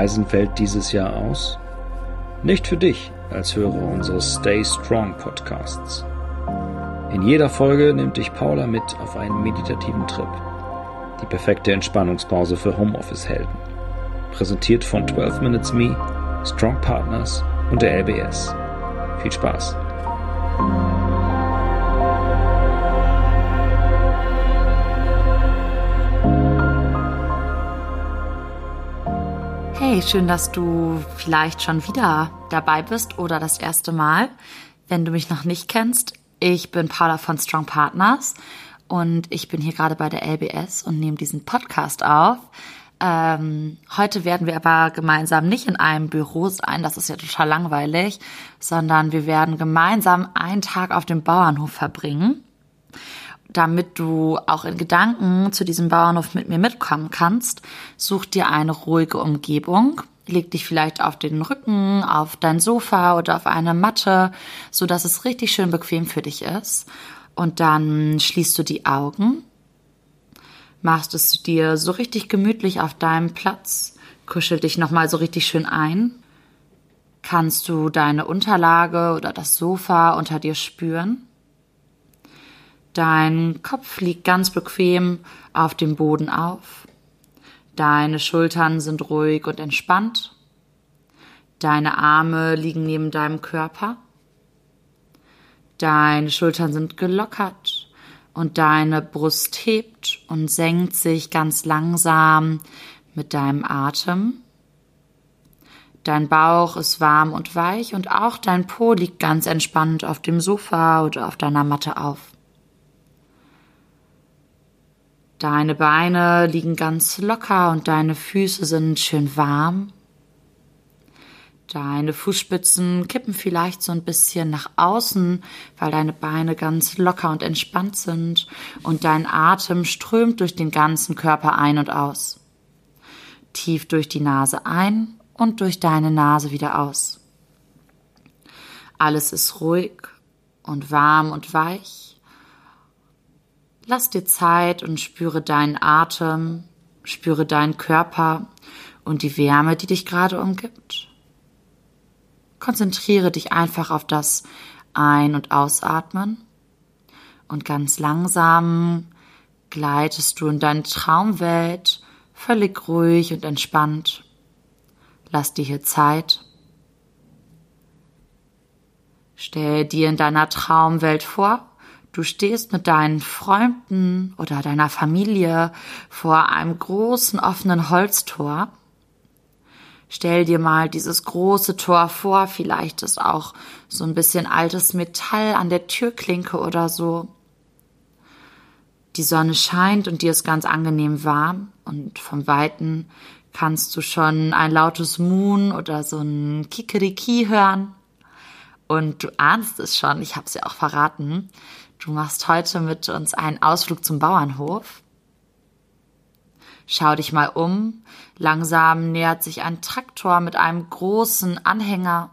Reisen fällt dieses Jahr aus? Nicht für dich als Hörer unseres Stay Strong Podcasts. In jeder Folge nimmt dich Paula mit auf einen meditativen Trip. Die perfekte Entspannungspause für Homeoffice-Helden. Präsentiert von 12 Minutes Me, Strong Partners und der LBS. Viel Spaß! Hey, schön, dass du vielleicht schon wieder dabei bist oder das erste Mal. Wenn du mich noch nicht kennst, ich bin Paula von Strong Partners und ich bin hier gerade bei der LBS und nehme diesen Podcast auf. Ähm, heute werden wir aber gemeinsam nicht in einem Büro sein, das ist ja total langweilig, sondern wir werden gemeinsam einen Tag auf dem Bauernhof verbringen damit du auch in Gedanken zu diesem Bauernhof mit mir mitkommen kannst, such dir eine ruhige Umgebung. Leg dich vielleicht auf den Rücken, auf dein Sofa oder auf eine Matte, so dass es richtig schön bequem für dich ist. Und dann schließt du die Augen, machst es dir so richtig gemütlich auf deinem Platz, kuschel dich nochmal so richtig schön ein. Kannst du deine Unterlage oder das Sofa unter dir spüren? Dein Kopf liegt ganz bequem auf dem Boden auf. Deine Schultern sind ruhig und entspannt. Deine Arme liegen neben deinem Körper. Deine Schultern sind gelockert und deine Brust hebt und senkt sich ganz langsam mit deinem Atem. Dein Bauch ist warm und weich und auch dein Po liegt ganz entspannt auf dem Sofa oder auf deiner Matte auf. Deine Beine liegen ganz locker und deine Füße sind schön warm. Deine Fußspitzen kippen vielleicht so ein bisschen nach außen, weil deine Beine ganz locker und entspannt sind und dein Atem strömt durch den ganzen Körper ein und aus. Tief durch die Nase ein und durch deine Nase wieder aus. Alles ist ruhig und warm und weich Lass dir Zeit und spüre deinen Atem, spüre deinen Körper und die Wärme, die dich gerade umgibt. Konzentriere dich einfach auf das Ein- und Ausatmen und ganz langsam gleitest du in deine Traumwelt völlig ruhig und entspannt. Lass dir hier Zeit. Stell dir in deiner Traumwelt vor, Du stehst mit deinen Freunden oder deiner Familie vor einem großen offenen Holztor. Stell dir mal dieses große Tor vor, vielleicht ist auch so ein bisschen altes Metall an der Türklinke oder so. Die Sonne scheint und dir ist ganz angenehm warm und vom Weiten kannst du schon ein lautes Moon oder so ein Kikeriki hören. Und du ahnst es schon, ich habe es ja auch verraten. Du machst heute mit uns einen Ausflug zum Bauernhof. Schau dich mal um. Langsam nähert sich ein Traktor mit einem großen Anhänger.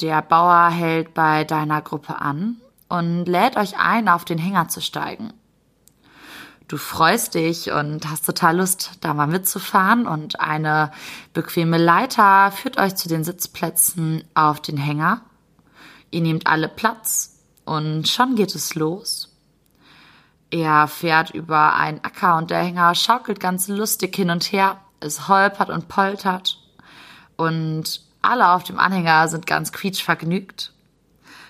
Der Bauer hält bei deiner Gruppe an und lädt euch ein, auf den Hänger zu steigen. Du freust dich und hast total Lust, da mal mitzufahren und eine bequeme Leiter führt euch zu den Sitzplätzen auf den Hänger. Ihr nehmt alle Platz und schon geht es los. Er fährt über einen Acker und der Hänger schaukelt ganz lustig hin und her. Es holpert und poltert. Und alle auf dem Anhänger sind ganz quietschvergnügt.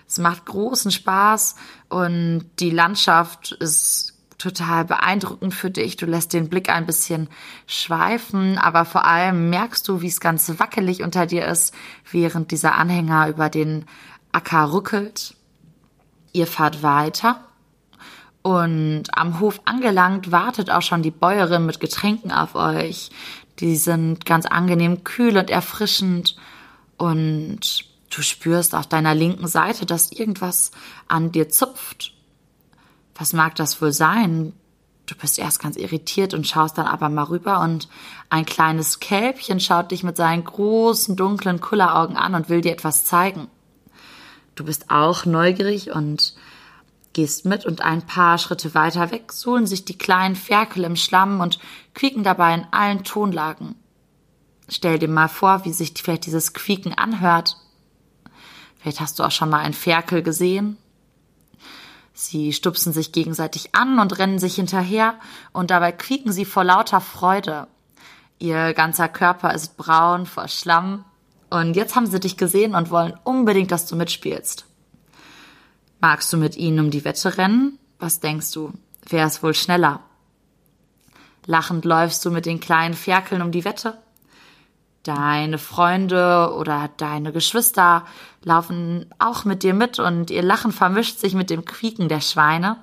Es macht großen Spaß und die Landschaft ist total beeindruckend für dich. Du lässt den Blick ein bisschen schweifen, aber vor allem merkst du, wie es ganz wackelig unter dir ist, während dieser Anhänger über den Acker ruckelt. Ihr fahrt weiter und am Hof angelangt wartet auch schon die Bäuerin mit Getränken auf euch. Die sind ganz angenehm kühl und erfrischend und du spürst auf deiner linken Seite, dass irgendwas an dir zupft. Was mag das wohl sein? Du bist erst ganz irritiert und schaust dann aber mal rüber und ein kleines Kälbchen schaut dich mit seinen großen dunklen Kulleraugen an und will dir etwas zeigen. Du bist auch neugierig und gehst mit und ein paar Schritte weiter weg suhlen sich die kleinen Ferkel im Schlamm und quieken dabei in allen Tonlagen. Stell dir mal vor, wie sich vielleicht dieses Quieken anhört. Vielleicht hast du auch schon mal einen Ferkel gesehen. Sie stupsen sich gegenseitig an und rennen sich hinterher und dabei quieken sie vor lauter Freude. Ihr ganzer Körper ist braun vor Schlamm und jetzt haben sie dich gesehen und wollen unbedingt, dass du mitspielst. Magst du mit ihnen um die Wette rennen? Was denkst du? Wer ist wohl schneller? Lachend läufst du mit den kleinen Ferkeln um die Wette. Deine Freunde oder deine Geschwister laufen auch mit dir mit und ihr Lachen vermischt sich mit dem Quieken der Schweine.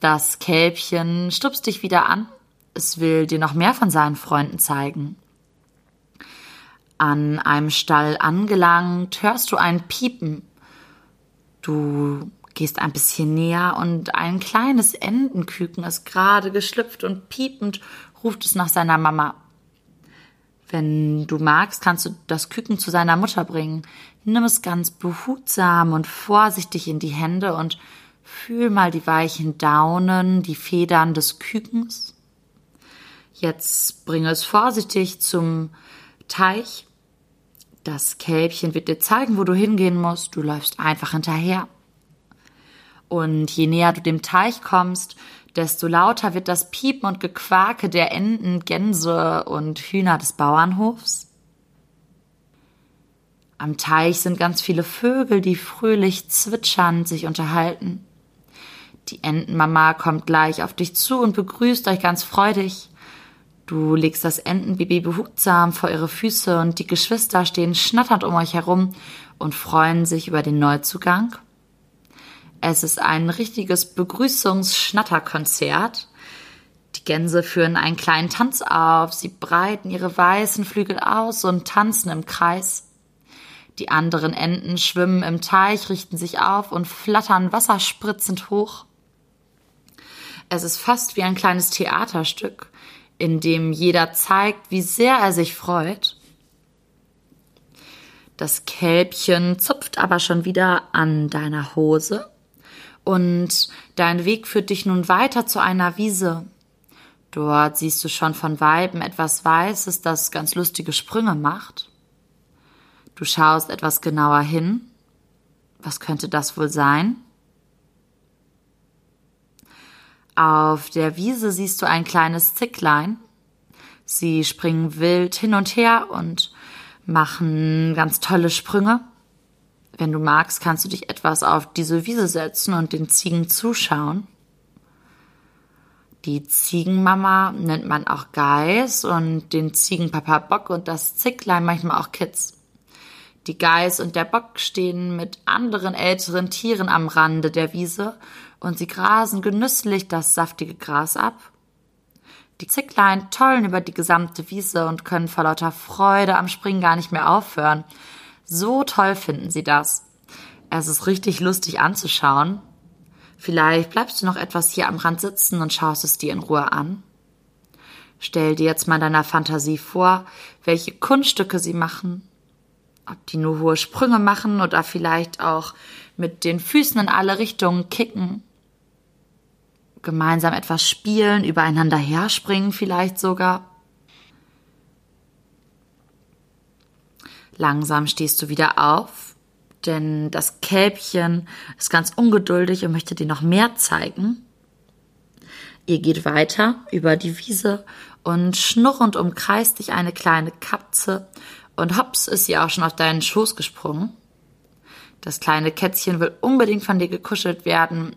Das Kälbchen stupst dich wieder an. Es will dir noch mehr von seinen Freunden zeigen. An einem Stall angelangt, hörst du ein Piepen. Du gehst ein bisschen näher und ein kleines Entenküken ist gerade geschlüpft und piepend ruft es nach seiner Mama. Wenn du magst, kannst du das Küken zu seiner Mutter bringen. Nimm es ganz behutsam und vorsichtig in die Hände und fühl mal die weichen Daunen, die Federn des Kükens. Jetzt bringe es vorsichtig zum Teich. Das Kälbchen wird dir zeigen, wo du hingehen musst. Du läufst einfach hinterher. Und je näher du dem Teich kommst, desto lauter wird das Piepen und Gequake der Enten, Gänse und Hühner des Bauernhofs. Am Teich sind ganz viele Vögel, die fröhlich zwitschernd sich unterhalten. Die Entenmama kommt gleich auf dich zu und begrüßt euch ganz freudig. Du legst das Entenbaby behutsam vor ihre Füße und die Geschwister stehen schnatternd um euch herum und freuen sich über den Neuzugang. Es ist ein richtiges Begrüßungsschnatterkonzert. Die Gänse führen einen kleinen Tanz auf, sie breiten ihre weißen Flügel aus und tanzen im Kreis. Die anderen Enten schwimmen im Teich, richten sich auf und flattern wasserspritzend hoch. Es ist fast wie ein kleines Theaterstück, in dem jeder zeigt, wie sehr er sich freut. Das Kälbchen zupft aber schon wieder an deiner Hose und dein Weg führt dich nun weiter zu einer Wiese. Dort siehst du schon von Weiben etwas Weißes, das ganz lustige Sprünge macht. Du schaust etwas genauer hin. Was könnte das wohl sein? Auf der Wiese siehst du ein kleines Zicklein. Sie springen wild hin und her und machen ganz tolle Sprünge. Wenn du magst, kannst du dich etwas auf diese Wiese setzen und den Ziegen zuschauen. Die Ziegenmama nennt man auch Geiß und den Ziegenpapa Bock und das Zicklein manchmal auch Kitz. Die Geiß und der Bock stehen mit anderen älteren Tieren am Rande der Wiese und sie grasen genüsslich das saftige Gras ab. Die Zicklein tollen über die gesamte Wiese und können vor lauter Freude am Springen gar nicht mehr aufhören. So toll finden sie das. Es ist richtig lustig anzuschauen. Vielleicht bleibst du noch etwas hier am Rand sitzen und schaust es dir in Ruhe an. Stell dir jetzt mal deiner Fantasie vor, welche Kunststücke sie machen. Ob die nur hohe Sprünge machen oder vielleicht auch mit den Füßen in alle Richtungen kicken. Gemeinsam etwas spielen, übereinander herspringen vielleicht sogar. Langsam stehst du wieder auf, denn das Kälbchen ist ganz ungeduldig und möchte dir noch mehr zeigen. Ihr geht weiter über die Wiese und schnurrend umkreist dich eine kleine Katze und hops ist sie auch schon auf deinen Schoß gesprungen. Das kleine Kätzchen will unbedingt von dir gekuschelt werden.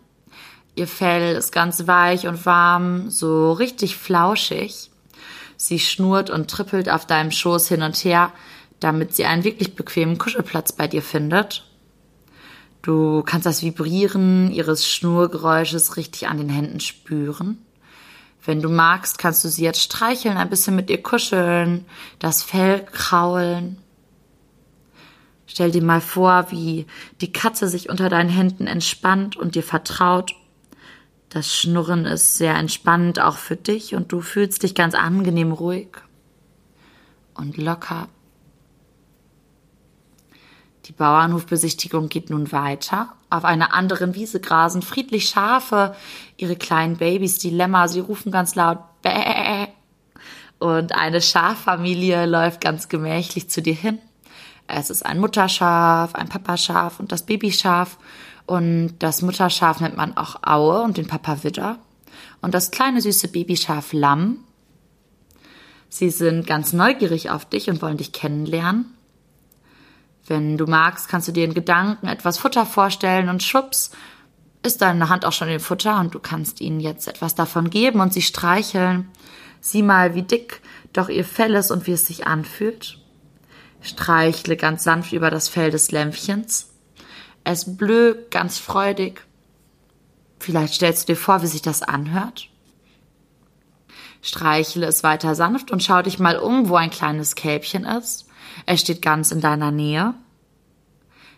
Ihr Fell ist ganz weich und warm, so richtig flauschig. Sie schnurrt und trippelt auf deinem Schoß hin und her, damit sie einen wirklich bequemen Kuschelplatz bei dir findet. Du kannst das Vibrieren ihres Schnurgeräusches richtig an den Händen spüren. Wenn du magst, kannst du sie jetzt streicheln, ein bisschen mit ihr kuscheln, das Fell kraulen. Stell dir mal vor, wie die Katze sich unter deinen Händen entspannt und dir vertraut. Das Schnurren ist sehr entspannend auch für dich und du fühlst dich ganz angenehm ruhig und locker. Die Bauernhofbesichtigung geht nun weiter. Auf einer anderen Wiese grasen friedlich Schafe, ihre kleinen Babys, die Lämmer, sie rufen ganz laut Bäh. Und eine Schaffamilie läuft ganz gemächlich zu dir hin. Es ist ein Mutterschaf, ein Papaschaf und das Babyschaf. Und das Mutterschaf nennt man auch Aue und den Papa Widder. Und das kleine süße Babyschaf Lamm. Sie sind ganz neugierig auf dich und wollen dich kennenlernen. Wenn du magst, kannst du dir in Gedanken etwas Futter vorstellen und schwupps, ist deine Hand auch schon im Futter und du kannst ihnen jetzt etwas davon geben und sie streicheln. Sieh mal, wie dick doch ihr Fell ist und wie es sich anfühlt. Streichle ganz sanft über das Fell des Lämpchens. Es blökt ganz freudig. Vielleicht stellst du dir vor, wie sich das anhört. Streichle es weiter sanft und schau dich mal um, wo ein kleines Kälbchen ist. Es steht ganz in deiner Nähe.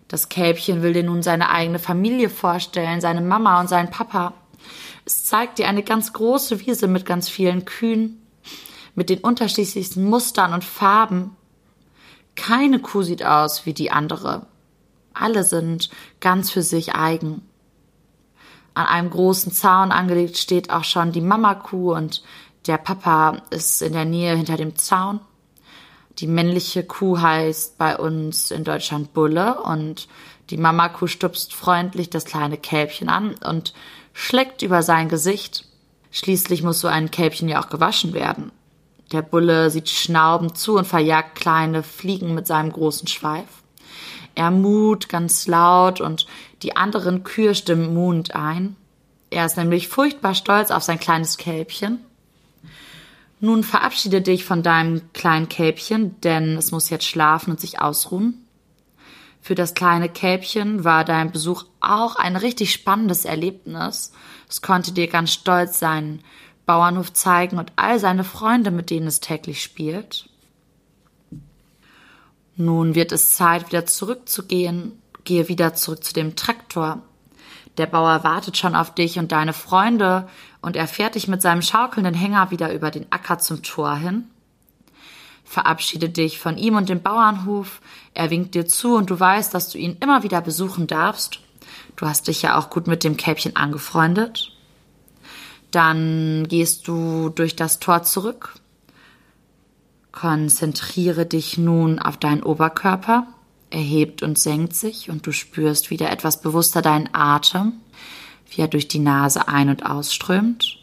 Das Kälbchen will dir nun seine eigene Familie vorstellen, seine Mama und seinen Papa. Es zeigt dir eine ganz große Wiese mit ganz vielen Kühen, mit den unterschiedlichsten Mustern und Farben. Keine Kuh sieht aus wie die andere. Alle sind ganz für sich eigen. An einem großen Zaun angelegt steht auch schon die Mama-Kuh und der Papa ist in der Nähe hinter dem Zaun. Die männliche Kuh heißt bei uns in Deutschland Bulle und die Mama-Kuh stupst freundlich das kleine Kälbchen an und schlägt über sein Gesicht. Schließlich muss so ein Kälbchen ja auch gewaschen werden. Der Bulle sieht schnaubend zu und verjagt kleine Fliegen mit seinem großen Schweif. Er mut ganz laut und die anderen Kühe stimmen muhend ein. Er ist nämlich furchtbar stolz auf sein kleines Kälbchen nun verabschiede dich von deinem kleinen Kälbchen, denn es muss jetzt schlafen und sich ausruhen. Für das kleine Kälbchen war dein Besuch auch ein richtig spannendes Erlebnis. Es konnte dir ganz stolz seinen Bauernhof zeigen und all seine Freunde, mit denen es täglich spielt. Nun wird es Zeit, wieder zurückzugehen. Gehe wieder zurück zu dem Traktor. Der Bauer wartet schon auf dich und deine Freunde und er fährt dich mit seinem schaukelnden Hänger wieder über den Acker zum Tor hin. Verabschiede dich von ihm und dem Bauernhof. Er winkt dir zu und du weißt, dass du ihn immer wieder besuchen darfst. Du hast dich ja auch gut mit dem Kälbchen angefreundet. Dann gehst du durch das Tor zurück. Konzentriere dich nun auf deinen Oberkörper. Er hebt und senkt sich und du spürst wieder etwas bewusster deinen Atem, wie er durch die Nase ein- und ausströmt,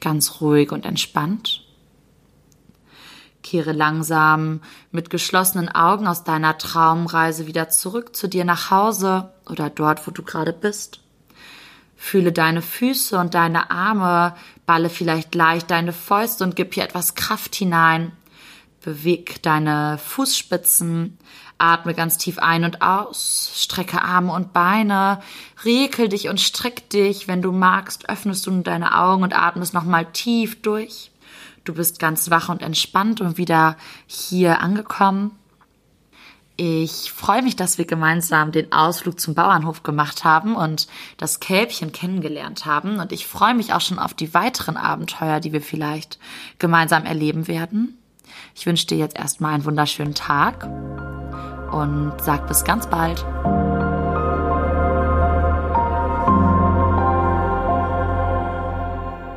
ganz ruhig und entspannt. Kehre langsam mit geschlossenen Augen aus deiner Traumreise wieder zurück zu dir nach Hause oder dort, wo du gerade bist. Fühle deine Füße und deine Arme, balle vielleicht leicht deine Fäuste und gib hier etwas Kraft hinein. Beweg deine Fußspitzen, Atme ganz tief ein und aus, strecke Arme und Beine, rekel dich und streck dich. Wenn du magst, öffnest du deine Augen und atmest nochmal tief durch. Du bist ganz wach und entspannt und wieder hier angekommen. Ich freue mich, dass wir gemeinsam den Ausflug zum Bauernhof gemacht haben und das Kälbchen kennengelernt haben. Und ich freue mich auch schon auf die weiteren Abenteuer, die wir vielleicht gemeinsam erleben werden. Ich wünsche dir jetzt erstmal einen wunderschönen Tag und sag bis ganz bald.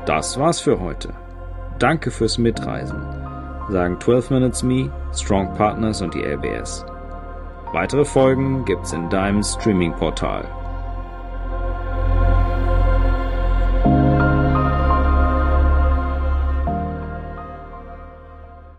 Das war's für heute. Danke fürs Mitreisen, sagen 12 Minutes Me, Strong Partners und die LBS. Weitere Folgen gibt's in deinem Streaming-Portal